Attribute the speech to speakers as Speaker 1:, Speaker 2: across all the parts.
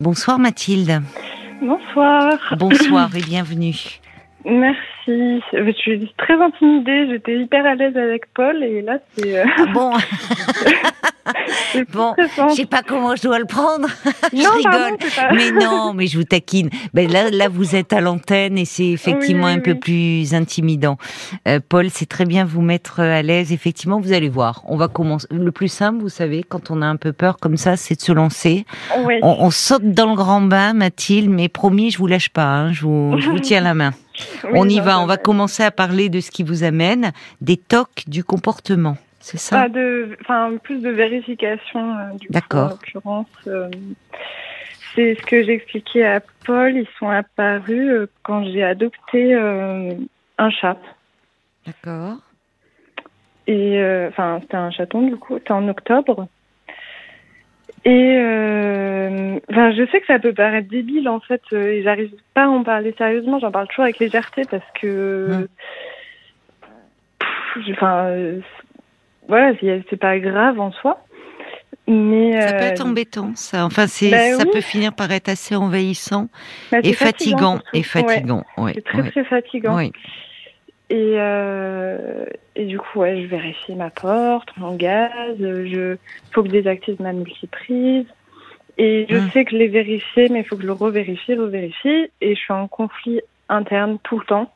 Speaker 1: Bonsoir Mathilde.
Speaker 2: Bonsoir.
Speaker 1: Bonsoir et bienvenue.
Speaker 2: Merci. Je suis très intimidée. J'étais hyper à l'aise avec Paul et là c'est. Euh,
Speaker 1: ah bon. bon, je sais pas comment je dois le prendre. je
Speaker 2: non,
Speaker 1: rigole.
Speaker 2: Pardon,
Speaker 1: mais non, mais je vous taquine. Ben là, là, vous êtes à l'antenne et c'est effectivement un peu plus intimidant. Euh, Paul, c'est très bien vous mettre à l'aise. Effectivement, vous allez voir. On va commencer. Le plus simple, vous savez, quand on a un peu peur comme ça, c'est de se lancer. On, on, saute dans le grand bain, Mathilde, mais promis, je vous lâche pas. Hein, je, vous, je vous tiens la main. On y non, va. On va commencer à parler de ce qui vous amène, des tocs du comportement. C'est ça
Speaker 2: de, enfin, Plus de vérification, euh, du coup, en l'occurrence. Euh, c'est ce que j'expliquais à Paul. Ils sont apparus euh, quand j'ai adopté euh, un chat.
Speaker 1: D'accord.
Speaker 2: Et enfin, c'était un chaton du coup. C'était en octobre. Et enfin, je sais que ça peut paraître débile en fait. et J'arrive pas à en parler sérieusement. J'en parle toujours avec légèreté parce que, enfin, voilà, c'est pas grave en soi. Mais
Speaker 1: ça peut être embêtant, ça. Enfin, c'est,
Speaker 2: bah,
Speaker 1: ça
Speaker 2: oui.
Speaker 1: peut finir par être assez envahissant
Speaker 2: bah,
Speaker 1: et fatigant,
Speaker 2: fatigant
Speaker 1: et fatigant.
Speaker 2: Ouais.
Speaker 1: Ouais,
Speaker 2: c'est très
Speaker 1: ouais.
Speaker 2: très fatigant. Et, euh, et du coup, ouais, je vérifie ma porte, mon gaz, je faut que je désactive ma multiprise. Et je
Speaker 1: Hum.
Speaker 2: sais que je l'ai vérifié, mais il faut que je le revérifie, revérifie. Et je suis en conflit interne tout le temps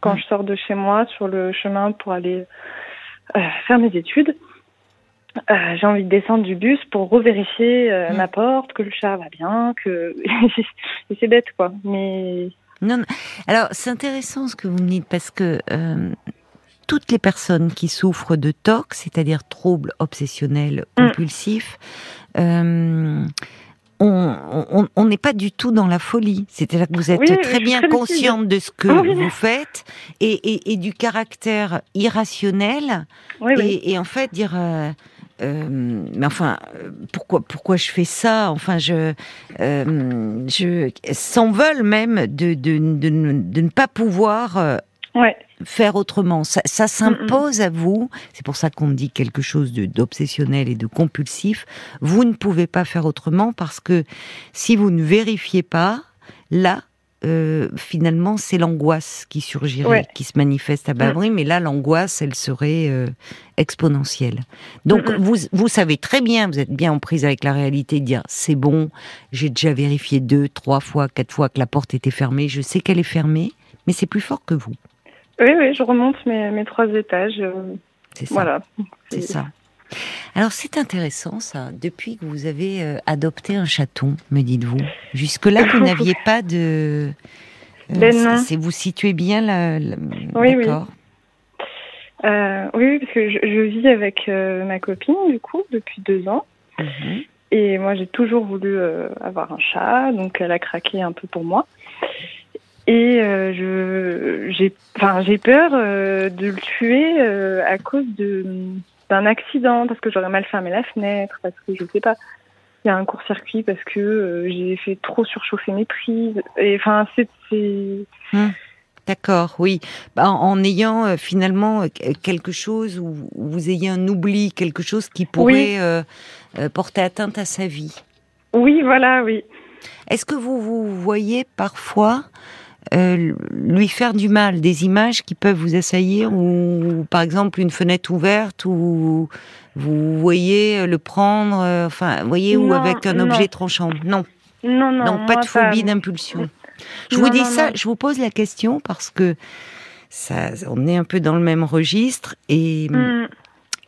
Speaker 2: quand
Speaker 1: Hum.
Speaker 2: je sors de chez moi sur le chemin pour aller euh, faire mes études. Euh, j'ai envie de descendre du bus pour revérifier euh,
Speaker 1: Hum.
Speaker 2: ma porte, que le chat va bien, que c'est bête quoi. Mais
Speaker 1: Non, non. Alors, c'est intéressant ce que vous me dites parce que euh, toutes les personnes qui souffrent de TOC, c'est-à-dire troubles obsessionnels
Speaker 2: Mm.
Speaker 1: compulsifs, euh, on n'est pas du tout dans la folie. C'est-à-dire que vous êtes
Speaker 2: Oui,
Speaker 1: très bien consciente de ce que
Speaker 2: Oui.
Speaker 1: vous faites et, et, et du caractère irrationnel
Speaker 2: oui,
Speaker 1: et, et en fait dire euh, euh, mais enfin pourquoi pourquoi je fais ça? Enfin je euh, je s'en veulent même de de, de, ne- de ne pas pouvoir
Speaker 2: Ouais.
Speaker 1: Faire autrement ça, ça s'impose à vous c'est pour ça qu'on dit quelque chose de- d'obsessionnel et de compulsif vous ne pouvez pas faire autrement parce que si vous ne vérifiez pas là euh, finalement, c'est l'angoisse qui surgirait,
Speaker 2: Ouais.
Speaker 1: qui se manifeste à bas bruit, mais là, l'angoisse, elle serait euh, exponentielle. Donc,
Speaker 2: Mm, mm.
Speaker 1: vous, vous savez très bien, vous êtes bien en prise avec la réalité, de dire c'est bon, j'ai déjà vérifié deux, trois fois, quatre fois que la porte était fermée, je sais qu'elle est fermée, mais c'est plus fort que vous.
Speaker 2: Oui, oui, je remonte mes, mes trois étages. euh,
Speaker 1: C'est ça.
Speaker 2: voilà.
Speaker 1: C'est ça. Alors c'est intéressant ça. Depuis que vous avez euh, adopté un chaton, me dites-vous. Jusque-là, vous n'aviez pas de. euh,
Speaker 2: Ben
Speaker 1: c'est-
Speaker 2: non.
Speaker 1: c'est vous situez bien la. la-
Speaker 2: Oui, oui. Euh, oui, parce que je, je vis avec euh, ma copine, du coup, depuis deux ans.
Speaker 1: Mhm.
Speaker 2: Et moi, j'ai toujours voulu euh, avoir un chat, donc elle a craqué un peu pour moi. Et euh, je, j'ai, enfin, j'ai peur euh, de le tuer euh, à cause de d'un accident, parce que j'aurais mal fermé la fenêtre, parce que je sais pas, il y a un court-circuit, parce que euh, j'ai fait trop surchauffer mes prises. Et enfin, c'est, c'est...
Speaker 1: D'accord, oui. Bah, en, en ayant euh, finalement euh, quelque chose où, où vous ayez un oubli, quelque chose qui pourrait
Speaker 2: Oui.
Speaker 1: porter atteinte à sa vie.
Speaker 2: oui, voilà, oui.
Speaker 1: Est-ce que vous vous voyez parfois euh, lui faire du mal, des images qui peuvent vous assaillir, ou par exemple une fenêtre ouverte, ou vous voyez le prendre, euh, enfin, vous voyez, ou avec un
Speaker 2: non.
Speaker 1: objet tranchant Non,
Speaker 2: Non, non,
Speaker 1: donc pas de phobie d'impulsion. Je vous dis ça, je vous pose la question parce que ça, on est un peu dans le même registre et,
Speaker 2: Mm.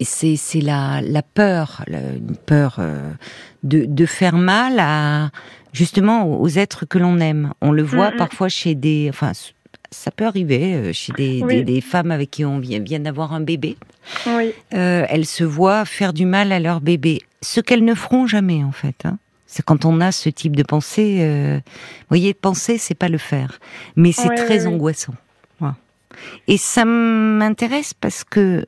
Speaker 1: et c'est la, la peur, la- une peur euh, de, de faire mal à justement aux êtres que l'on aime. On le voit parfois chez des, enfin ça peut arriver euh, chez des,
Speaker 2: Oui.
Speaker 1: des, des femmes avec qui on vient, vient d'avoir un bébé.
Speaker 2: Oui,
Speaker 1: Euh, elles se voient faire du mal à leur bébé, ce qu'elles ne feront jamais en fait. hein. C'est quand on a ce type de pensée, euh, vous voyez, penser c'est pas le faire, mais c'est très
Speaker 2: ouais.
Speaker 1: angoissant. Et ça m'intéresse parce que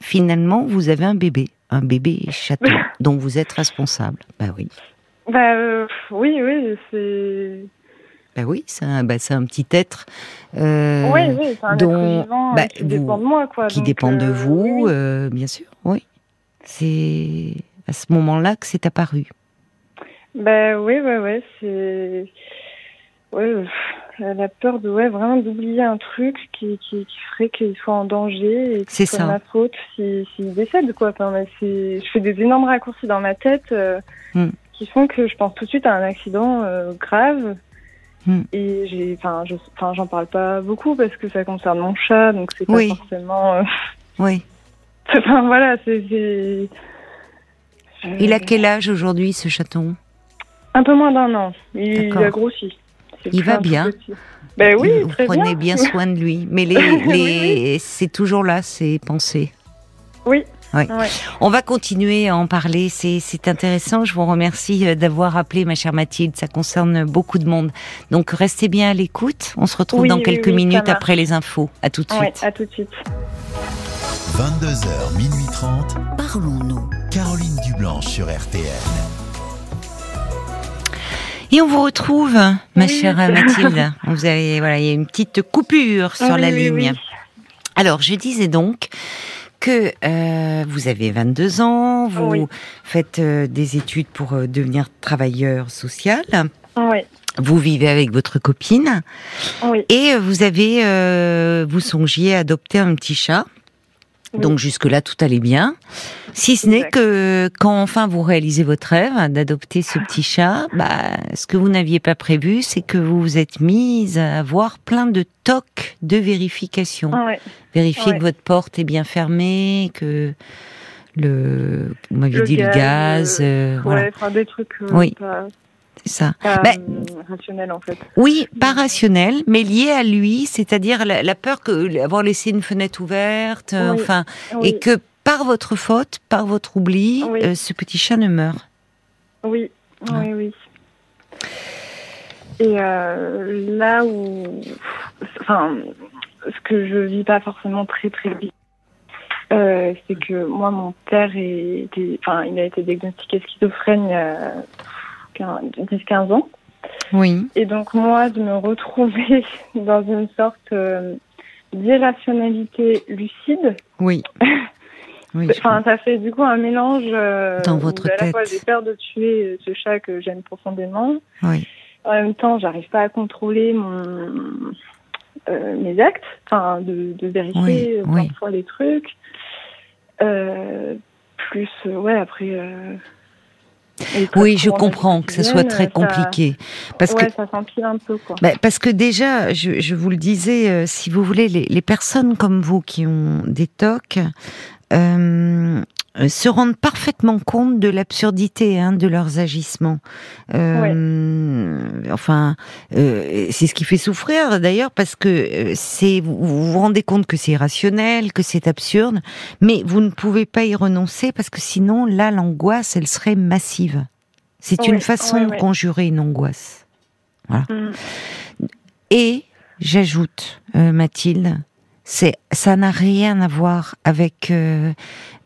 Speaker 1: finalement vous avez un bébé, un bébé chaton dont vous êtes responsable. Bah oui,
Speaker 2: bah euh, oui, oui, c'est...
Speaker 1: bah oui, c'est un, bah, un petit être euh,
Speaker 2: oui, oui, c'est un
Speaker 1: dont-
Speaker 2: être vivant euh,
Speaker 1: bah,
Speaker 2: qui
Speaker 1: vous-
Speaker 2: dépend de moi, quoi.
Speaker 1: qui
Speaker 2: donc,
Speaker 1: dépend de
Speaker 2: euh,
Speaker 1: vous,
Speaker 2: oui,
Speaker 1: euh, bien sûr. Oui, c'est à ce moment-là que c'est apparu.
Speaker 2: Bah oui, ouais, ouais, c'est. Ouais, la peur de, ouais, vraiment d'oublier un truc qui, qui, qui ferait qu'il soit en danger et que
Speaker 1: C'est
Speaker 2: soit
Speaker 1: ça.
Speaker 2: ma faute s'il s'il décède, quoi. Enfin, je fais des énormes raccourcis dans ma tête euh,
Speaker 1: Hmm.
Speaker 2: Qui font que je pense tout de suite à un accident euh, grave.
Speaker 1: Hmm.
Speaker 2: Et j'ai, enfin, je, enfin, j'en parle pas beaucoup parce que ça concerne mon chat, donc c'est pas
Speaker 1: Oui.
Speaker 2: forcément. euh,
Speaker 1: Oui.
Speaker 2: Enfin voilà, c'est.
Speaker 1: Il a quel âge aujourd'hui, ce chaton?
Speaker 2: Un peu moins d'un an. Il, a grossi. C'est
Speaker 1: Il va bien.
Speaker 2: Ben oui,
Speaker 1: Vous
Speaker 2: très
Speaker 1: prenez
Speaker 2: bien.
Speaker 1: bien soin de lui. Mais les, les... c'est toujours là, ces pensées.
Speaker 2: Oui.
Speaker 1: Oui.
Speaker 2: Ouais.
Speaker 1: On va continuer à en parler. C'est, intéressant. Je vous remercie euh, d'avoir appelé, ma chère Mathilde. Ça concerne beaucoup de monde. Donc, restez bien à l'écoute. On se retrouve
Speaker 2: Oui,
Speaker 1: dans
Speaker 2: oui,
Speaker 1: quelques minutes après les infos. À tout de
Speaker 2: Ouais,
Speaker 1: suite.
Speaker 2: à tout de suite.
Speaker 3: 22h, minuit 30.
Speaker 4: Parlons-nous.
Speaker 3: Caroline Dublanche sur RTN.
Speaker 1: Et on vous retrouve, ma
Speaker 2: Oui.
Speaker 1: chère Mathilde. Vous avez, voilà, il y a une petite coupure sur
Speaker 2: Oui,
Speaker 1: la
Speaker 2: oui,
Speaker 1: ligne.
Speaker 2: oui.
Speaker 1: Alors, je disais donc que euh, vous avez 22 ans, vous
Speaker 2: Oui.
Speaker 1: faites euh, des études pour euh, devenir travailleur social,
Speaker 2: Oui,
Speaker 1: vous vivez avec votre copine
Speaker 2: oui.
Speaker 1: et vous avez, vous songiez à adopter un petit chat.
Speaker 2: Oui.
Speaker 1: Donc jusque-là, tout allait bien. Si ce n'est que quand enfin vous réalisez votre rêve d'adopter ce petit chat, bah, ce que vous n'aviez pas prévu, c'est que vous vous êtes mise à avoir plein de tocs de vérification.
Speaker 2: Ouais.
Speaker 1: Vérifier
Speaker 2: Ouais.
Speaker 1: que votre porte est bien fermée, que le, vous dit le
Speaker 2: gaz,
Speaker 1: gaz, euh,
Speaker 2: Ouais,
Speaker 1: voilà,
Speaker 2: enfin des trucs euh,
Speaker 1: Oui.
Speaker 2: pas,
Speaker 1: c'est ça.
Speaker 2: pas,
Speaker 1: Ben,
Speaker 2: euh, rationnels en fait.
Speaker 1: Oui, pas rationnel, mais lié à lui, c'est-à-dire la, la peur que avoir laissé une fenêtre ouverte,
Speaker 2: Oui.
Speaker 1: enfin,
Speaker 2: Oui,
Speaker 1: et que par votre faute, par votre oubli,
Speaker 2: Oui.
Speaker 1: euh, ce petit chat ne meurt.
Speaker 2: oui,
Speaker 1: Ah.
Speaker 2: oui, oui. Et euh, là où, enfin, ce que je vis pas forcément très très euh, c'est que moi, mon père est, était- enfin, il a été diagnostiqué schizophrène il y a 10-15 ans.
Speaker 1: Oui.
Speaker 2: Et donc moi, de me retrouver dans une sorte euh, d'irrationalité lucide,
Speaker 1: Oui. Oui.
Speaker 2: enfin, ça fait du coup un mélange euh,
Speaker 1: Dans
Speaker 2: où
Speaker 1: votre
Speaker 2: à la
Speaker 1: tête.
Speaker 2: fois j'ai peur de tuer ce chat que j'aime profondément.
Speaker 1: Oui.
Speaker 2: En même temps, j'arrive pas à contrôler mon euh, mes actes, enfin de, de vérifier
Speaker 1: Oui,
Speaker 2: euh, plein
Speaker 1: oui.
Speaker 2: les trucs. Euh, plus, euh, ouais, après.
Speaker 1: Oui, je comprends que ça soit très
Speaker 2: ça-
Speaker 1: compliqué. Parce que
Speaker 2: ouais, ça s'empile un peu, quoi.
Speaker 1: Bah, parce que déjà, je, je vous le disais, euh, si vous voulez, les, les personnes comme vous qui ont des tocs euh, se rendent parfaitement compte de l'absurdité hein, de leurs agissements. Euh, Enfin, euh, c'est ce qui fait souffrir d'ailleurs parce que euh, c'est vous vous vous rendez compte que c'est irrationnel, que c'est absurde, mais vous ne pouvez pas y renoncer parce que sinon, là, l'angoisse, elle serait massive. C'est une façon de conjurer une angoisse.
Speaker 2: Mm.
Speaker 1: Et j'ajoute, euh, Mathilde, c'est ça n'a rien à voir avec euh,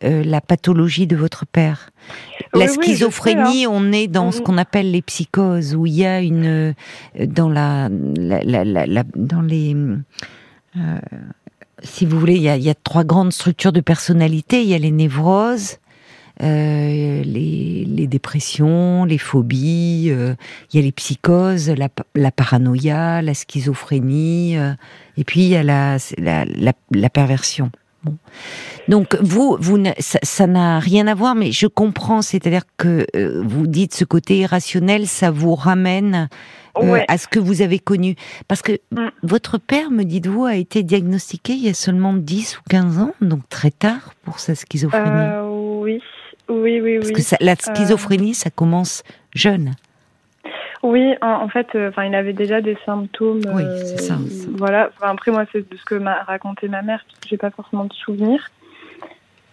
Speaker 1: euh, la pathologie de votre père.
Speaker 2: Oui,
Speaker 1: la
Speaker 2: oui, je sais,
Speaker 1: schizophrénie, on est dans ce qu'on appelle les psychoses, où il y a une euh, dans la, la, la- la- la- dans les euh, si vous voulez, il y, a, il y a trois grandes structures de personnalité. Il y a les névroses, euh, les, les dépressions, les phobies, euh, il y a les psychoses, la, pa- la paranoïa, la schizophrénie, euh, et puis il y a la, la, perversion. Bon. Donc vous, vous ça n'a rien à voir, mais je comprends, c'est-à-dire que vous dites ce côté irrationnel, ça vous ramène
Speaker 2: Ouais.
Speaker 1: à ce que vous avez connu. Parce que
Speaker 2: Mm.
Speaker 1: votre père, me dites-vous, a été diagnostiqué il y a seulement 10 ou 15 ans, donc très tard pour sa schizophrénie.
Speaker 2: Euh, oui, oui, oui,
Speaker 1: Parce que ça- la schizophrénie, ça commence jeune.
Speaker 2: Oui, en, fait, euh, enfin, il avait déjà des symptômes.
Speaker 1: Oui,
Speaker 2: euh,
Speaker 1: c'est ça.
Speaker 2: Voilà. Enfin, après, moi, c'est de ce que m'a raconté ma mère, parce que j'ai pas forcément de souvenirs.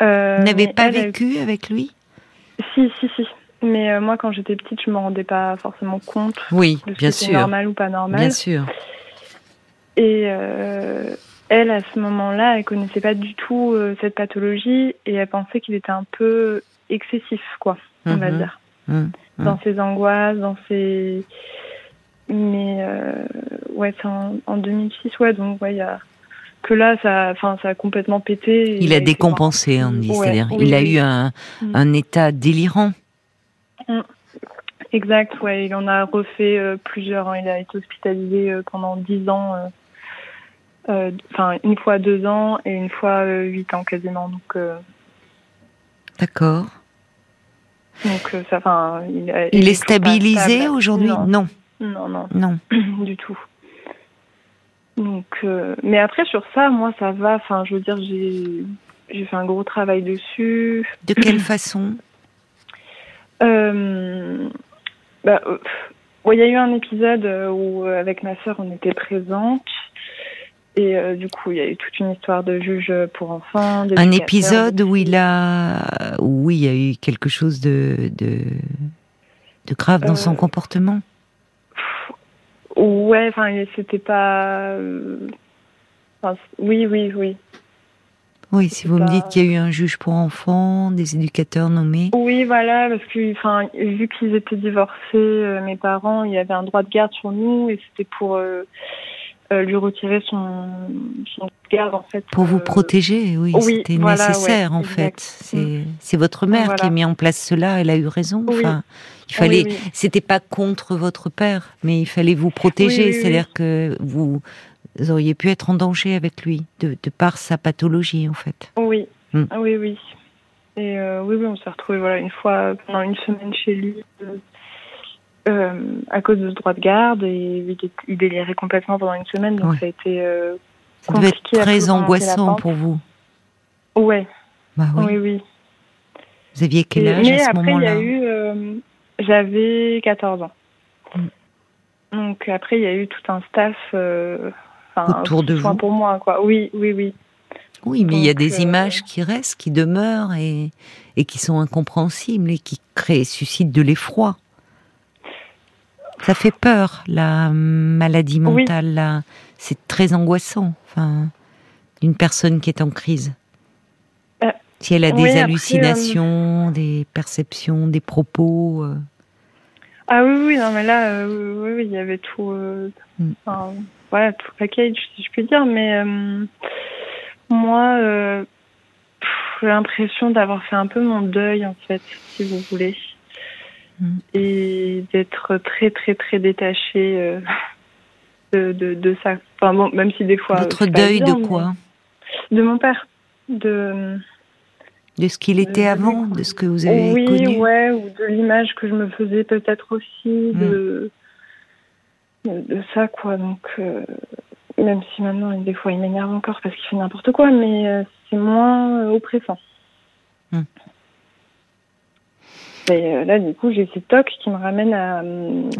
Speaker 2: Euh,
Speaker 1: Vous n'avez pas
Speaker 2: elle, elle-
Speaker 1: vécu avec lui?
Speaker 2: Si, si, si. Mais euh, moi, quand j'étais petite, je me rendais pas forcément compte
Speaker 1: Oui,
Speaker 2: de ce
Speaker 1: bien sûr.
Speaker 2: normal ou pas normal.
Speaker 1: Bien sûr.
Speaker 2: Et euh, elle, à ce moment-là, elle connaissait pas du tout euh, cette pathologie et elle pensait qu'il était un peu excessif, quoi, on va
Speaker 1: Mhm.
Speaker 2: dire.
Speaker 1: Hum,
Speaker 2: dans ses angoisses, dans ses. Mais euh, ouais, c'est en, en 2006, ouais, donc ouais, il y a que là, ça, enfin, ça a complètement pété.
Speaker 1: Il a décompensé, on dit.
Speaker 2: Ouais,
Speaker 1: C'est-à-dire,
Speaker 2: oui,
Speaker 1: il a eu un,
Speaker 2: Mm.
Speaker 1: un état délirant.
Speaker 2: Exact, ouais. Il en a refait euh, plusieurs. hein. Il a été hospitalisé euh, pendant dix ans. euh, Enfin, une fois deux ans et une fois euh, huit ans quasiment. Donc,
Speaker 1: D'accord.
Speaker 2: Donc euh, ça, enfin, il,
Speaker 1: est stabilisé aujourd'hui?
Speaker 2: Non,
Speaker 1: Non,
Speaker 2: non, non,
Speaker 1: non.
Speaker 2: du tout. Donc, euh, mais après sur ça, moi, ça va. Enfin, je veux dire, j'ai j'ai fait un gros travail dessus.
Speaker 1: De quelle façon?
Speaker 2: Euh, bah, euh, bon, il y a eu un épisode où avec ma sœur on était présente et euh, du coup il y a eu toute une histoire de juge pour enfants.
Speaker 1: Un épisode où il a, oui, il y a eu quelque chose de de, de grave dans son
Speaker 2: Euh,
Speaker 1: comportement?
Speaker 2: Ouais, enfin c'était pas. euh, enfin, oui, oui, oui.
Speaker 1: Oui, si vous me dites qu'il y a eu un juge pour enfants, des éducateurs nommés.
Speaker 2: Oui, voilà, parce que enfin vu qu'ils étaient divorcés, euh, mes parents, il y avait un droit de garde sur nous et c'était pour euh, lui retirer son son garde en fait.
Speaker 1: Pour vous
Speaker 2: euh,
Speaker 1: protéger, oui,
Speaker 2: oui,
Speaker 1: c'était
Speaker 2: voilà,
Speaker 1: nécessaire
Speaker 2: ouais,
Speaker 1: en
Speaker 2: exact.
Speaker 1: fait. C'est c'est votre mère
Speaker 2: Voilà.
Speaker 1: qui a mis en place cela. Elle a eu raison.
Speaker 2: Oui.
Speaker 1: Enfin, il fallait.
Speaker 2: Oui.
Speaker 1: C'était pas contre votre père, mais il fallait vous protéger. C'est-à-dire que vous auriez pu être en danger avec lui de, de par sa pathologie en fait.
Speaker 2: Oui,
Speaker 1: Hmm.
Speaker 2: oui, oui. Et euh, oui, oui, on s'est retrouvés voilà, une fois pendant une semaine chez lui euh, euh, à cause de ce droit de garde et il, délirait complètement pendant une semaine, donc
Speaker 1: Ouais.
Speaker 2: ça a été euh,
Speaker 1: Ça devait être
Speaker 2: Compliqué à
Speaker 1: très angoissant pour vous.
Speaker 2: ouais,
Speaker 1: Bah oui.
Speaker 2: oui, oui.
Speaker 1: Vous aviez quel âge à ce
Speaker 2: après, il y
Speaker 1: moment-là
Speaker 2: a eu, euh, j'avais 14 ans.
Speaker 1: Hmm.
Speaker 2: Donc après, il y a eu tout un staff euh,
Speaker 1: Autour de vous.
Speaker 2: pour moi, quoi. Oui, oui, oui.
Speaker 1: Oui, mais il y a des
Speaker 2: euh,
Speaker 1: images qui restent, qui demeurent et, et qui sont incompréhensibles et qui créent, suscitent de l'effroi. Ça fait peur, la maladie mentale. C'est très angoissant, enfin, d'une personne qui est en crise.
Speaker 2: Euh,
Speaker 1: si elle a des
Speaker 2: après,
Speaker 1: hallucinations, des perceptions, des propos. euh,
Speaker 2: Ah oui, oui, non, mais là, euh, oui, oui, il y avait tout,
Speaker 1: Mm.
Speaker 2: enfin, voilà, tout package, si je puis dire, mais moi, j'ai l'impression d'avoir fait un peu mon deuil, en fait, si vous voulez,
Speaker 1: Mm.
Speaker 2: et d'être très, très, très détachée euh, de, de, de ça. Enfin, bon, même si des fois.
Speaker 1: Votre deuil de quoi?
Speaker 2: De mon père. De.
Speaker 1: De ce qu'il était
Speaker 2: Euh,
Speaker 1: avant, de ce que vous avez
Speaker 2: oui,
Speaker 1: connu?
Speaker 2: ouais, ou de l'image que je me faisais peut-être aussi, de, de, de ça, quoi. Donc, euh, même si maintenant, des fois, il m'énerve encore parce qu'il fait n'importe quoi, mais euh, c'est moins oppressant.
Speaker 1: Hmm.
Speaker 2: Et euh, là, du coup, j'ai ces tocs qui me ramènent à.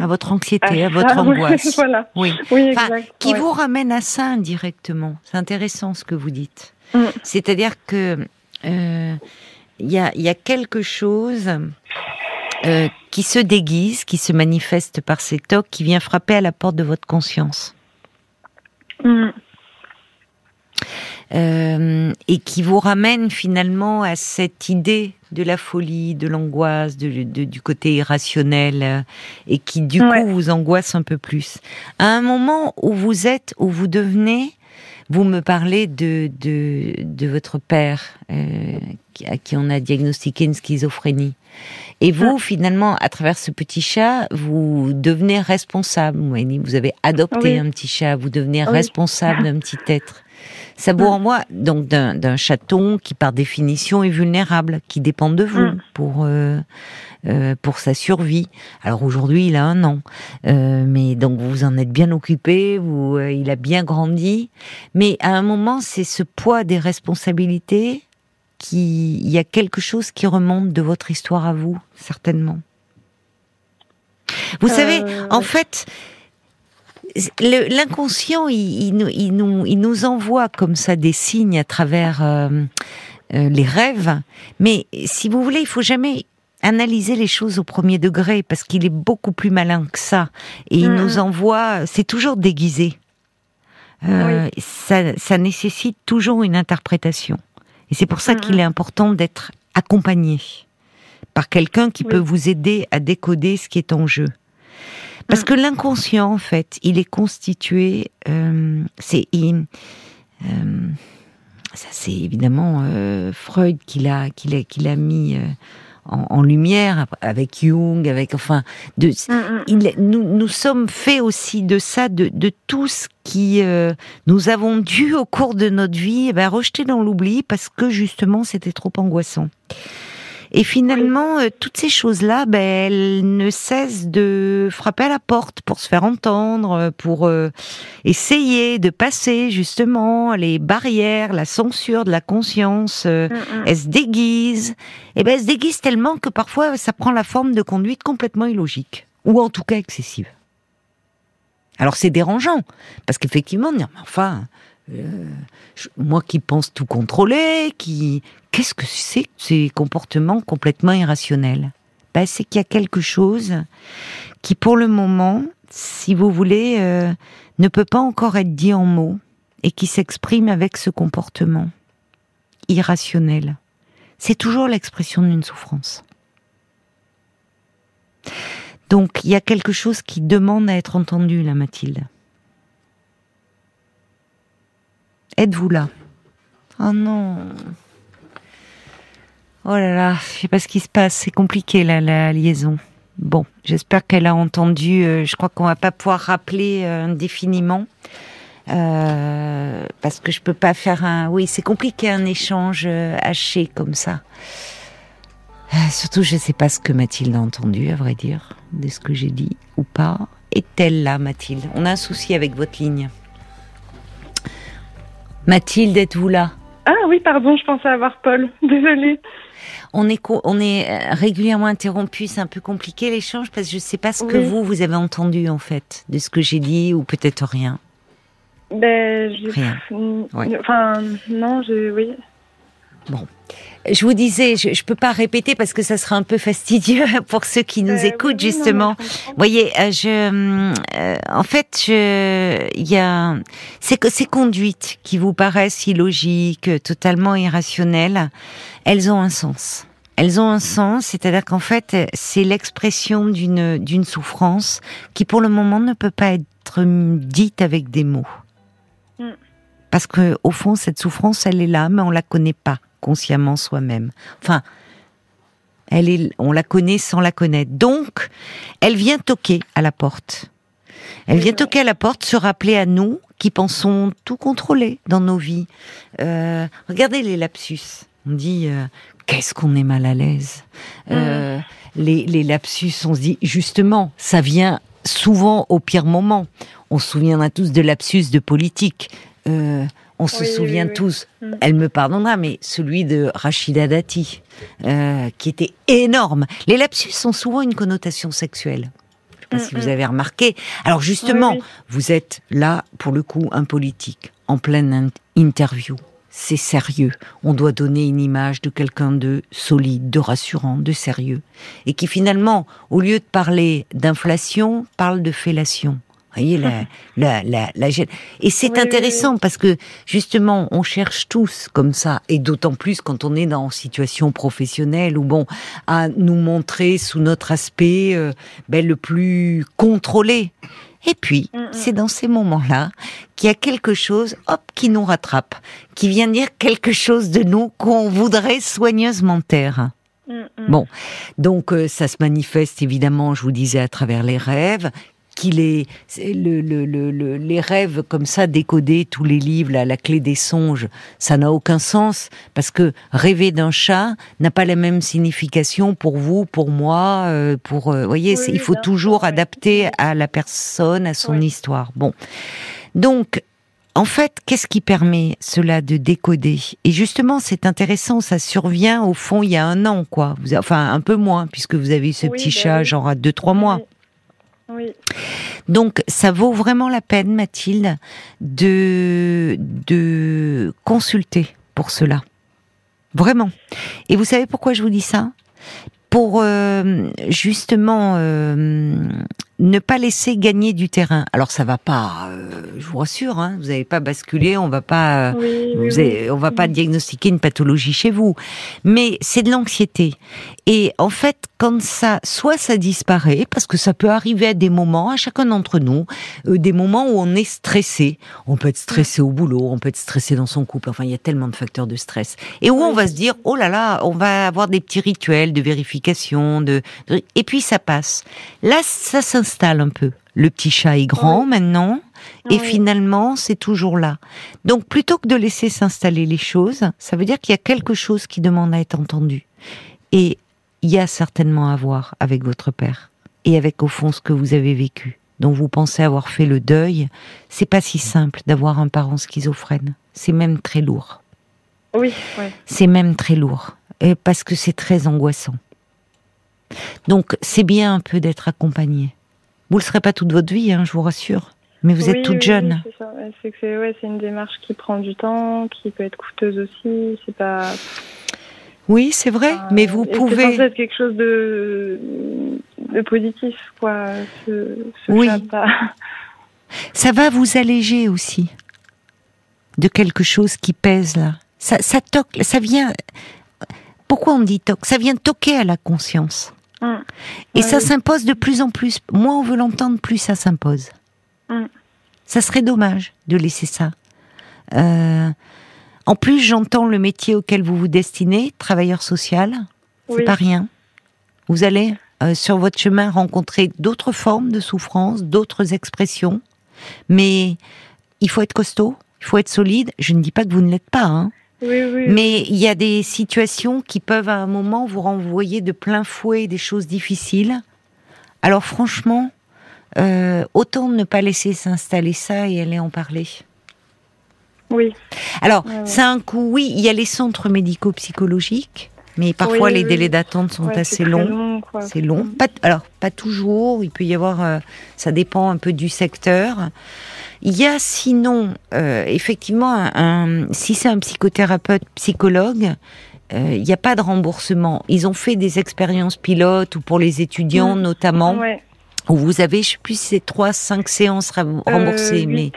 Speaker 1: À votre anxiété, à,
Speaker 2: ça,
Speaker 1: votre angoisse.
Speaker 2: voilà.
Speaker 1: Oui.
Speaker 2: Oui,
Speaker 1: Enfin,
Speaker 2: exact.
Speaker 1: qui
Speaker 2: ouais.
Speaker 1: vous ramène à ça indirectement. C'est intéressant ce que vous dites.
Speaker 2: Mm.
Speaker 1: C'est-à-dire que euh, il y, a, il y a quelque chose euh, qui se déguise, qui se manifeste par ces tocs, qui vient frapper à la porte de votre conscience
Speaker 2: Mm.
Speaker 1: Euh, et qui vous ramène finalement à cette idée de la folie, de l'angoisse, de, de- du côté irrationnel, euh, et qui du
Speaker 2: Ouais.
Speaker 1: coup vous angoisse un peu plus. À un moment où vous êtes, où vous devenez, vous me parlez de de, de votre père, euh, à qui on a diagnostiqué une schizophrénie. Et vous, finalement, à travers ce petit chat, vous devenez responsable. Vous avez adopté
Speaker 2: Oui.
Speaker 1: un petit chat, vous devenez
Speaker 2: Oui.
Speaker 1: responsable d'un petit être. Ça vous
Speaker 2: Mm.
Speaker 1: renvoie donc d'un chaton qui, par définition, est vulnérable, qui dépend de vous
Speaker 2: Mm.
Speaker 1: pour euh, euh, pour sa survie. Alors aujourd'hui, il a un an, Euh, mais donc vous en êtes bien occupé, vous, il a bien grandi. Mais à un moment, c'est ce poids des responsabilités qui, il y a quelque chose qui remonte de votre histoire à vous, certainement. Vous savez, en fait, l'inconscient, il, il nous, il, nous, il nous envoie comme ça des signes à travers euh, euh, les rêves. Mais si vous voulez, il faut jamais analyser les choses au premier degré parce qu'il est beaucoup plus malin que ça. Et il nous envoie, c'est toujours déguisé. Euh, ça, ça nécessite toujours une interprétation. Et c'est pour ça qu'il est important d'être accompagné par quelqu'un qui
Speaker 2: Oui.
Speaker 1: peut vous aider à décoder ce qui est en jeu. Parce
Speaker 2: Mhm.
Speaker 1: que l'inconscient, en fait, il est constitué, euh, c'est, il- euh, ça c'est évidemment euh, Freud qui l'a, qui l'a, qui l'a mis euh, en, lumière avec Jung, avec enfin, de, mm, mm. il, nous, nous sommes faits aussi de ça, de, de tout ce qui euh, nous avons dû au cours de notre vie eh ben, rejeter dans l'oubli parce que justement c'était trop angoissant. Et finalement, euh, toutes ces choses-là, ben, elles ne cessent de frapper à la porte pour se faire entendre, pour euh, essayer de passer justement les barrières, la censure de la conscience. Euh, mm, mm. Elles se déguisent. Et ben, elles se déguisent tellement que parfois, ça prend la forme de conduite complètement illogique, ou en tout cas excessive. Alors c'est dérangeant, parce qu'effectivement, mais enfin, euh, moi qui pense tout contrôler, qui qu'est-ce que c'est ces comportements complètement irrationnels? Ben, c'est qu'il y a quelque chose qui, pour le moment, si vous voulez, euh, ne peut pas encore être dit en mots et qui s'exprime avec ce comportement irrationnel. C'est toujours l'expression d'une souffrance. Donc il y a quelque chose qui demande à être entendu, là, Mathilde. Êtes-vous là? Oh non. Oh là là, je sais pas ce qui se passe, c'est compliqué la liaison. Bon, j'espère qu'elle a entendu. Euh, je crois qu'on va pas pouvoir rappeler euh, indéfiniment euh, parce que je peux pas faire un. Oui, c'est compliqué un échange haché comme ça. surtout, je sais pas ce que Mathilde a entendu, à vrai dire, de ce que j'ai dit ou pas. Est-elle là, Mathilde? On a un souci avec votre ligne. Mathilde, êtes-vous là?
Speaker 2: Ah oui, pardon, je pensais avoir Paul. Désolée.
Speaker 1: On est, on est euh, régulièrement interrompu, c'est un peu compliqué l'échange parce que je ne sais pas ce que vous, vous avez entendu en fait de ce que j'ai dit ou peut-être rien.
Speaker 2: Ben, rien. Enfin, non, je, oui.
Speaker 1: Bon. Je vous disais, je, ne peux pas répéter parce que ça sera un peu fastidieux pour ceux qui nous euh, écoutent justement. Vous voyez, euh, je, euh, en fait, il y a ces, ces conduites qui vous paraissent illogiques, totalement irrationnelles, elles ont un sens. Elles ont un sens, c'est-à-dire qu'en fait, c'est l'expression d'une d'une souffrance qui, pour le moment, ne peut pas être dite avec des mots. Mm. Parce que, au fond, cette souffrance, elle est là, mais on la connaît pas consciemment soi-même. Enfin, elle est, on la connaît sans la connaître. Donc, elle vient toquer à la porte. Elle vient toquer à la porte, se rappeler à nous qui pensons tout contrôler dans nos vies. Euh, regardez les lapsus. On dit euh, qu'est-ce qu'on est mal à l'aise. Euh, mm. les, les lapsus, on se dit justement, ça vient souvent au pire moment. On se souviendra tous de lapsus de politique. Euh, on se souvient tous, mm. elle me pardonnera, mais celui de Rachida Dati, euh, qui était énorme. Les lapsus ont souvent une connotation sexuelle. Je ne sais pas si vous avez remarqué. Alors justement, vous êtes là, pour le coup, un politique, en pleine interview. C'est sérieux. On doit donner une image de quelqu'un de solide, de rassurant, de sérieux. Et qui finalement, au lieu de parler d'inflation, parle de fellation voyez la, la, la, la Et c'est intéressant parce que justement, on cherche tous comme ça, et d'autant plus quand on est dans une situation professionnelle ou bon, à nous montrer sous notre aspect euh, ben, le plus contrôlé. Et puis, mm, mm. c'est dans ces moments-là qu'il y a quelque chose, hop, qui nous rattrape, qui vient dire quelque chose de nous qu'on voudrait soigneusement taire. Mm, bon, donc euh, ça se manifeste évidemment, je vous disais, à travers les rêves, qu'il est, le, le, les rêves comme ça décodés, tous les livres, la clé des songes, ça n'a aucun sens parce que rêver d'un chat n'a pas la même signification pour vous, pour moi, euh, pour, euh, voyez, il faut toujours adapter à la personne, à son histoire. Bon, donc. En fait, qu'est-ce qui permet cela de décoder? Et justement, c'est intéressant, ça survient au fond il y a un an, quoi. Enfin, un peu moins, puisque vous avez eu ce petit bah chat, genre à deux, trois Donc, ça vaut vraiment la peine, Mathilde, de, de consulter pour cela. Vraiment. Et vous savez pourquoi je vous dis ça? Pour euh, justement euh, ne pas laisser gagner du terrain. Alors ça va pas, euh, je vous rassure, hein, vous n'avez pas basculé, on va pas,
Speaker 2: Oui, oui,
Speaker 1: vous
Speaker 2: oui.
Speaker 1: avez- on va pas diagnostiquer une pathologie chez vous, mais c'est de l'anxiété. Et en fait, quand ça, soit ça disparaît, parce que ça peut arriver à des moments, à chacun d'entre nous, euh, des moments où on est stressé. On peut être stressé au boulot, on peut être stressé dans son couple. Enfin, il y a tellement de facteurs de stress. Et où on va se dire, oh là là, on va avoir des petits rituels de vérification, de, de- et puis ça passe. Là, ça s'installe un peu. Le petit chat est grand maintenant, et finalement, c'est toujours là. Donc, plutôt que de laisser s'installer les choses, ça veut dire qu'il y a quelque chose qui demande à être entendu. Et il y a certainement à voir avec votre père et avec au fond ce que vous avez vécu, dont vous pensez avoir fait le deuil. C'est pas si simple d'avoir un parent schizophrène. C'est même très lourd.
Speaker 2: Oui, ouais.
Speaker 1: C'est même très lourd parce que c'est très angoissant. Donc, c'est bien un peu d'être accompagné. Vous le serez pas toute votre vie, hein, je vous rassure. Mais vous êtes
Speaker 2: Oui,
Speaker 1: toute
Speaker 2: oui,
Speaker 1: jeune.
Speaker 2: oui, c'est ça. C'est que c'est ouais, c'est une démarche qui prend du temps, qui peut être coûteuse aussi. C'est pas.
Speaker 1: Oui, c'est vrai,
Speaker 2: enfin,
Speaker 1: mais vous
Speaker 2: C'est
Speaker 1: pouvez.
Speaker 2: être quelque chose de de positif, quoi. Ce, ce
Speaker 1: Oui.
Speaker 2: pas-
Speaker 1: Ça va vous alléger aussi de quelque chose qui pèse là. Ça, ça toque, ça vient. Pourquoi on dit toque Ça vient toquer à la conscience? Et ça s'impose de plus en plus. Moins on veut l'entendre, plus ça s'impose.
Speaker 2: Mm.
Speaker 1: Ça serait dommage de laisser ça. Euh, en plus, j'entends le métier auquel vous vous destinez, travailleur social. C'est pas rien. Vous allez euh, sur votre chemin rencontrer d'autres formes de souffrance, d'autres expressions, mais il faut être costaud, il faut être solide. Je ne dis pas que vous ne l'êtes pas, hein.
Speaker 2: Oui, oui.
Speaker 1: mais il y a des situations qui peuvent à un moment vous renvoyer de plein fouet des choses difficiles. Alors franchement, euh, autant ne pas laisser s'installer ça et aller en parler.
Speaker 2: Oui.
Speaker 1: Alors,
Speaker 2: Ouais, ouais.
Speaker 1: ça a un coût, oui, il y a les centres médico-psychologiques, mais parfois
Speaker 2: Oui,
Speaker 1: les
Speaker 2: oui,
Speaker 1: délais d'attente sont
Speaker 2: Ouais, c'est
Speaker 1: assez longs. C'est long.
Speaker 2: Hum.
Speaker 1: Pas, alors, pas toujours. Il peut y avoir. euh, ça dépend un peu du secteur. Il y a sinon, euh, effectivement, un, un- si c'est un psychothérapeute, psychologue, euh, il n'y a pas de remboursement. Ils ont fait des expériences pilotes ou pour les étudiants
Speaker 2: Mm.
Speaker 1: notamment,
Speaker 2: Ouais.
Speaker 1: où vous avez, je sais plus si c'est trois, cinq séances ram-
Speaker 2: Euh,
Speaker 1: remboursées, mais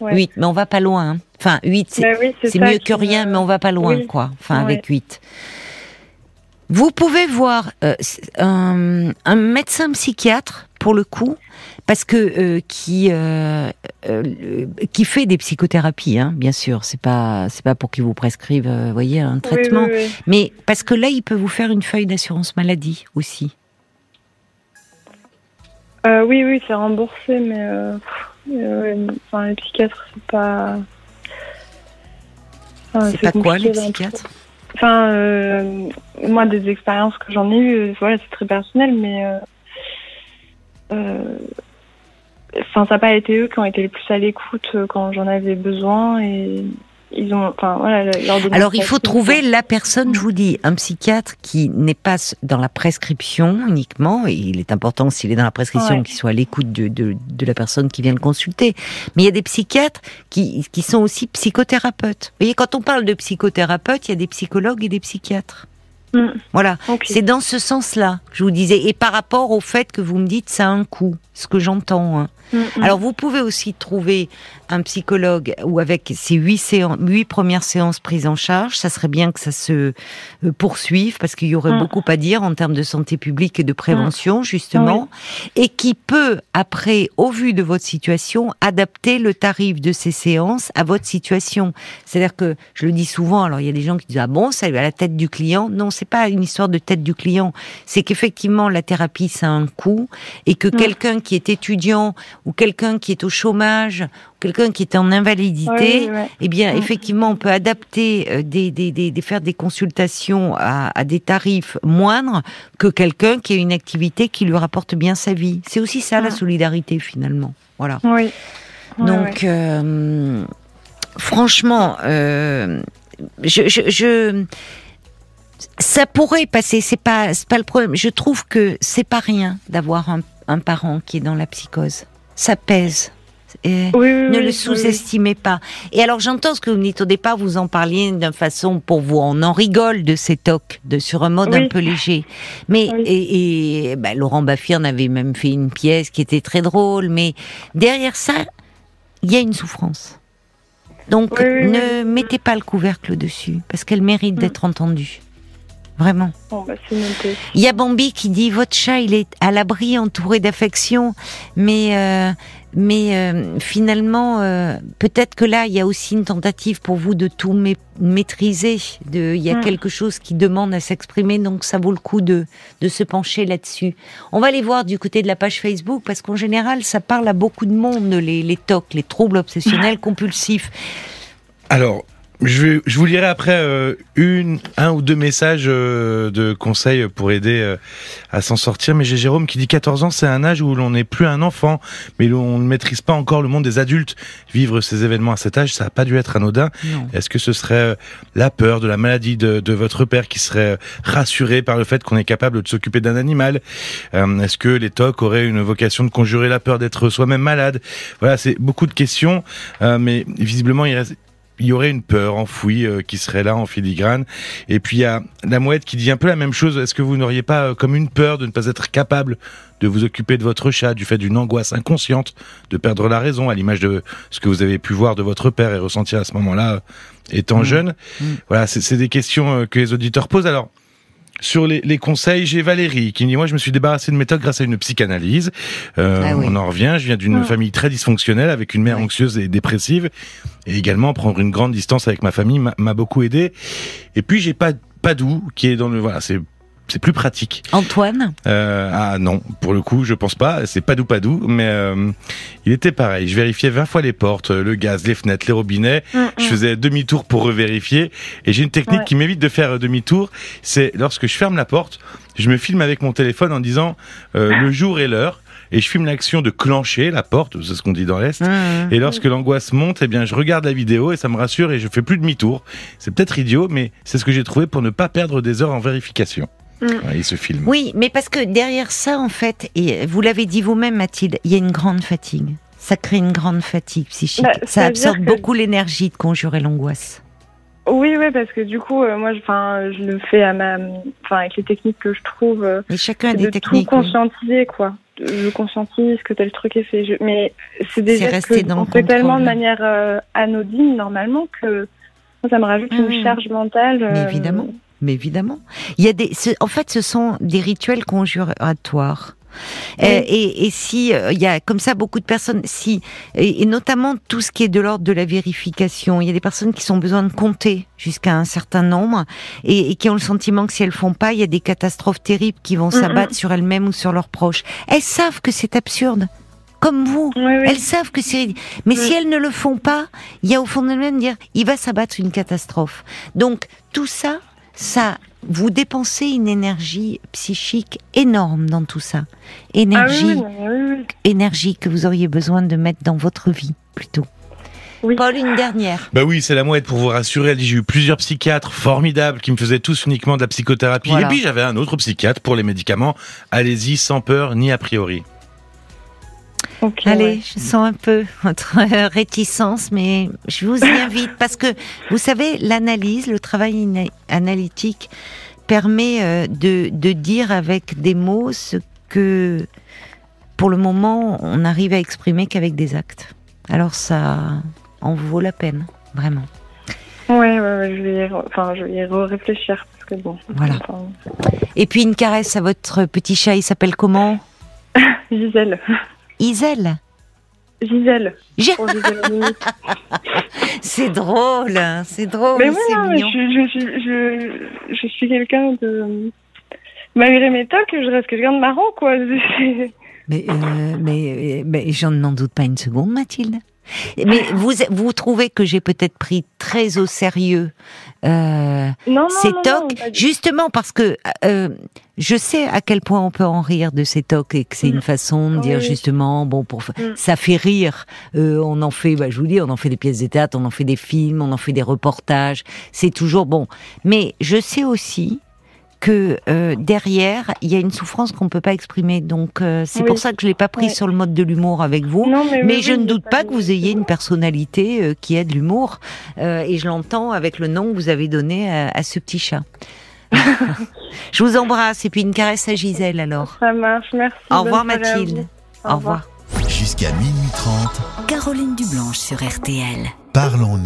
Speaker 2: Ouais.
Speaker 1: huit, mais on va pas loin. hein. Enfin, huit, c'est
Speaker 2: Bah oui,
Speaker 1: mieux que rien, mais on va pas loin,
Speaker 2: Oui.
Speaker 1: quoi. Enfin,
Speaker 2: Ouais.
Speaker 1: avec 8. Vous pouvez voir euh, un médecin psychiatre, pour le coup, parce que euh, qui euh, euh, qui fait des psychothérapies, hein, bien sûr. C'est pas c'est pas pour qu'il vous prescrive, voyez, un traitement,
Speaker 2: oui, oui.
Speaker 1: mais parce que là, il peut vous faire une feuille d'assurance maladie aussi.
Speaker 2: Oui, oui, c'est remboursé, mais enfin, les psychiatres, c'est pas. Enfin,
Speaker 1: c'est pas quoi les psychiatres?
Speaker 2: Enfin, euh, moi, des expériences que j'en ai eues, voilà, c'est très personnel, mais. euh, euh, Enfin, ça n'a pas été eux qui ont été les plus à l'écoute euh, quand j'en avais besoin et ils ont. Enfin, voilà,
Speaker 1: Alors il faut trouver la personne, je vous dis, un psychiatre qui n'est pas dans la prescription uniquement, et il est important s'il est dans la prescription
Speaker 2: Ouais.
Speaker 1: qu'il soit à l'écoute de, de, de la personne qui vient le consulter. Mais il y a des psychiatres qui, qui sont aussi psychothérapeutes. Vous voyez, quand on parle de psychothérapeutes, il y a des psychologues et des psychiatres.
Speaker 2: Mm.
Speaker 1: Voilà, c'est dans ce sens-là, je vous disais, et par rapport au fait que vous me dites ça a un coût, ce que j'entends. hein.
Speaker 2: Mm, mm.
Speaker 1: Alors vous pouvez aussi trouver un psychologue ou avec ces huit, séances, huit premières séances prises en charge, ça serait bien que ça se euh, poursuive parce qu'il y aurait beaucoup à dire en termes de santé publique et de prévention justement, et qui peut après, au vu de votre situation, adapter le tarif de ces séances à votre situation. C'est-à-dire que je le dis souvent, alors il y a des gens qui disent ah bon ça est à la tête du client? Non, c'est pas une histoire de tête du client, c'est qu'effectivement la thérapie ça a un coût et que quelqu'un qui est étudiant ou quelqu'un qui est au chômage, quelqu'un qui est en invalidité,
Speaker 2: Ouais, oui, ouais.
Speaker 1: eh bien,
Speaker 2: Mm.
Speaker 1: effectivement, on peut adapter euh, des, des, des, des- faire des consultations à, à des tarifs moindres que quelqu'un qui a une activité qui lui rapporte bien sa vie. C'est aussi ça la solidarité finalement. Voilà.
Speaker 2: Oui. Ouais,
Speaker 1: Donc,
Speaker 2: ouais.
Speaker 1: euh, franchement, euh, je, je, je- ça pourrait passer. C'est pas, c'est pas le problème. Je trouve que c'est pas rien d'avoir un, un parent qui est dans la psychose. Ça pèse. Et
Speaker 2: Oui, oui,
Speaker 1: ne
Speaker 2: oui,
Speaker 1: le
Speaker 2: oui,
Speaker 1: sous-estimez pas. Et alors j'entends ce que vous me dites au départ, vous en parliez d'une façon pour vous, on en rigole de ces tocs, de sur un mode un peu léger. Mais et, et, bah, Laurent Baffy en avait même fait une pièce qui était très drôle, mais derrière ça, il y a une souffrance. Donc ne mettez pas le couvercle dessus parce qu'elle mérite
Speaker 2: Mm.
Speaker 1: d'être entendue. Vraiment.
Speaker 2: Bon, bah.
Speaker 1: Il y a Bambi qui dit votre chat il est à l'abri entouré d'affection, mais euh, mais euh, finalement euh, peut-être que là il y a aussi une tentative pour vous de tout ma- maîtriser. De, il y a
Speaker 2: Mm.
Speaker 1: quelque chose qui demande à s'exprimer, donc ça vaut le coup de de se pencher là-dessus. On va aller voir du côté de la page Facebook parce qu'en général ça parle à beaucoup de monde les les TOC, les troubles obsessionnels compulsifs.
Speaker 4: Alors, je, vais, je vous lirai après euh, une, un ou deux messages euh, de conseils pour aider euh, à s'en sortir. Mais j'ai Jérôme qui dit 14 ans, c'est un âge où l'on n'est plus un enfant, mais où on ne maîtrise pas encore le monde des adultes. Vivre ces événements à cet âge, ça n'a pas dû être anodin. Est-ce que ce serait euh, la peur de la maladie de, de votre père qui serait euh, rassuré par le fait qu'on est capable de s'occuper d'un animal? Euh, Est-ce que les TOC auraient une vocation de conjurer la peur d'être soi-même malade? Voilà, c'est beaucoup de questions, euh, mais visiblement il reste il y aurait une peur enfouie euh, qui serait là en filigrane. Et puis il y a la mouette qui dit un peu la même chose. Est-ce que vous n'auriez pas euh, comme une peur de ne pas être capable de vous occuper de votre chat du fait d'une angoisse inconsciente, de perdre la raison, à l'image de ce que vous avez pu voir de votre père et ressentir à ce moment-là, euh, étant
Speaker 1: Mm.
Speaker 4: jeune?
Speaker 1: Mm.
Speaker 4: Voilà, c'est c'est des questions euh, que les auditeurs posent. Alors. Sur les, les conseils, j'ai Valérie qui me dit moi je me suis débarrassé de mes tocs grâce à une psychanalyse. Euh,
Speaker 1: Ah oui.
Speaker 4: On en revient. Je viens d'une
Speaker 2: Mm.
Speaker 4: famille très dysfonctionnelle avec une mère anxieuse et dépressive et également prendre une grande distance avec ma famille m'a m'a beaucoup aidé. Et puis j'ai pas Padou qui est dans le voilà c'est c'est plus pratique.
Speaker 1: Antoine,
Speaker 4: Euh, ah non, pour le coup, je pense pas. C'est Padou Padou, mais euh, il était pareil. Je vérifiais 20 fois les portes, le gaz, les fenêtres, les robinets.
Speaker 2: Mm,
Speaker 4: Je
Speaker 2: mm.
Speaker 4: faisais demi-tour pour revérifier. Et j'ai une technique
Speaker 2: Ouais.
Speaker 4: qui m'évite de faire euh, demi-tour. C'est lorsque je ferme la porte, je me filme avec mon téléphone en disant euh, le jour et l'heure. Et je filme l'action de clencher la porte, c'est ce qu'on dit dans l'Est.
Speaker 1: Mmh.
Speaker 4: Et lorsque l'angoisse monte, eh bien, je regarde la vidéo et ça me rassure et je fais plus demi-tour. C'est peut-être idiot, mais c'est ce que j'ai trouvé pour ne pas perdre des heures en vérification.
Speaker 2: Mm.
Speaker 1: Oui, mais parce que derrière ça, en fait, et vous l'avez dit vous-même, Mathilde, il y a une grande fatigue. Ça crée une grande fatigue psychique.
Speaker 2: Bah,
Speaker 1: ça absorbe
Speaker 2: que-
Speaker 1: beaucoup l'énergie de conjurer l'angoisse.
Speaker 2: Oui, oui, parce que du coup, euh, moi, je, le fais à ma, enfin, avec les techniques que je trouve, euh,
Speaker 1: Et chacun a
Speaker 2: de
Speaker 1: des
Speaker 2: tout
Speaker 1: techniques. oui.
Speaker 2: conscientiser, quoi. Je conscientise que tel truc est fait. Je- mais c'est des
Speaker 1: C'est
Speaker 2: gestes
Speaker 1: rester
Speaker 2: que
Speaker 1: dans
Speaker 2: on
Speaker 1: le
Speaker 2: fait tellement de manière euh, anodine normalement que moi, ça me rajoute
Speaker 1: Mmh.
Speaker 2: une charge mentale.
Speaker 1: Mais
Speaker 2: euh,
Speaker 1: évidemment. Mais évidemment, il y a des. En fait, ce sont des rituels conjuratoires.
Speaker 2: Oui.
Speaker 1: Euh, et, et si euh, il y a comme ça beaucoup de personnes, si et, et notamment tout ce qui est de l'ordre de la vérification, il y a des personnes qui ont besoin de compter jusqu'à un certain nombre et, qui ont le sentiment que si elles font pas, il y a des catastrophes terribles qui vont
Speaker 2: Mm,
Speaker 1: s'abattre sur elles-mêmes ou sur leurs proches. Elles savent que c'est absurde, comme vous.
Speaker 2: Oui, oui.
Speaker 1: Elles savent que c'est. Mais si
Speaker 2: Mm.
Speaker 1: elles ne le font pas, il y a au fond d'elles-mêmes dire il va s'abattre une catastrophe. Donc tout ça, ça, vous dépensez une énergie psychique énorme dans tout ça.
Speaker 2: Ah oui,
Speaker 1: Énergie,
Speaker 2: oui, mais oui, oui.
Speaker 1: énergie que vous auriez besoin de mettre dans votre vie plutôt.
Speaker 2: Oui.
Speaker 1: Paul, une dernière.
Speaker 4: Bah oui, c'est la mouette pour vous rassurer. Elle dit j'ai eu plusieurs psychiatres formidables qui me faisaient tous uniquement de la psychothérapie.
Speaker 1: Voilà.
Speaker 4: Et puis j'avais un autre psychiatre pour les médicaments. Allez-y sans peur ni a priori.
Speaker 1: Allez,
Speaker 2: ouais.
Speaker 1: je sens un peu votre euh, réticence, mais je vous y invite parce que vous savez, l'analyse, le travail analytique permet euh, de, de dire avec des mots ce que, pour le moment, on n'arrive à exprimer qu'avec des actes. Alors ça en vaut la peine, vraiment.
Speaker 2: Ouais, ouais, ouais, je vais y, enfin, je vais y réfléchir parce que bon.
Speaker 1: Voilà.
Speaker 2: enfin,
Speaker 1: Et puis une caresse à votre petit chat, il s'appelle comment?
Speaker 2: Gisèle.
Speaker 1: Isel.
Speaker 2: Gisèle.
Speaker 1: C'est drôle, hein, c'est drôle,
Speaker 2: mais oui, non, mais je, je, suis- je, je suis quelqu'un de. Malgré mes tocs, je reste quelqu'un de marrant, quoi.
Speaker 1: Mais, euh, mais, mais j'en n'en doute pas une seconde, Mathilde. Mais vous, vous trouvez que j'ai peut-être pris très au sérieux euh,
Speaker 2: Non, non,
Speaker 1: ces
Speaker 2: non,
Speaker 1: tocs, justement parce que euh, je sais à quel point on peut en rire de ces tocs et que c'est une
Speaker 2: Mm.
Speaker 1: façon de dire justement, bon, pour
Speaker 2: Mm.
Speaker 1: ça fait rire. Euh, on en fait, bah, je vous dis, on en fait des pièces de théâtre, on en fait des films, on en fait des reportages. C'est toujours bon. Mais je sais aussi que euh, derrière, il y a une souffrance qu'on peut pas exprimer. Donc euh, c'est
Speaker 2: Oui.
Speaker 1: pour ça que je l'ai pas pris
Speaker 2: Ouais.
Speaker 1: sur le mode de l'humour avec vous.
Speaker 2: Non, mais,
Speaker 1: Mais
Speaker 2: oui,
Speaker 1: je
Speaker 2: oui,
Speaker 1: ne doute pas que vous ayez une personnalité euh, qui ait de l'humour. Euh, et je l'entends avec le nom que vous avez donné à, à ce petit chat. je vous embrasse et puis une caresse à Gisèle alors.
Speaker 2: Ça marche, merci.
Speaker 1: Au revoir Mathilde. Au revoir.
Speaker 3: Jusqu'à minuit 30,
Speaker 5: Caroline Dublanche sur RTL.
Speaker 3: parlons-nous.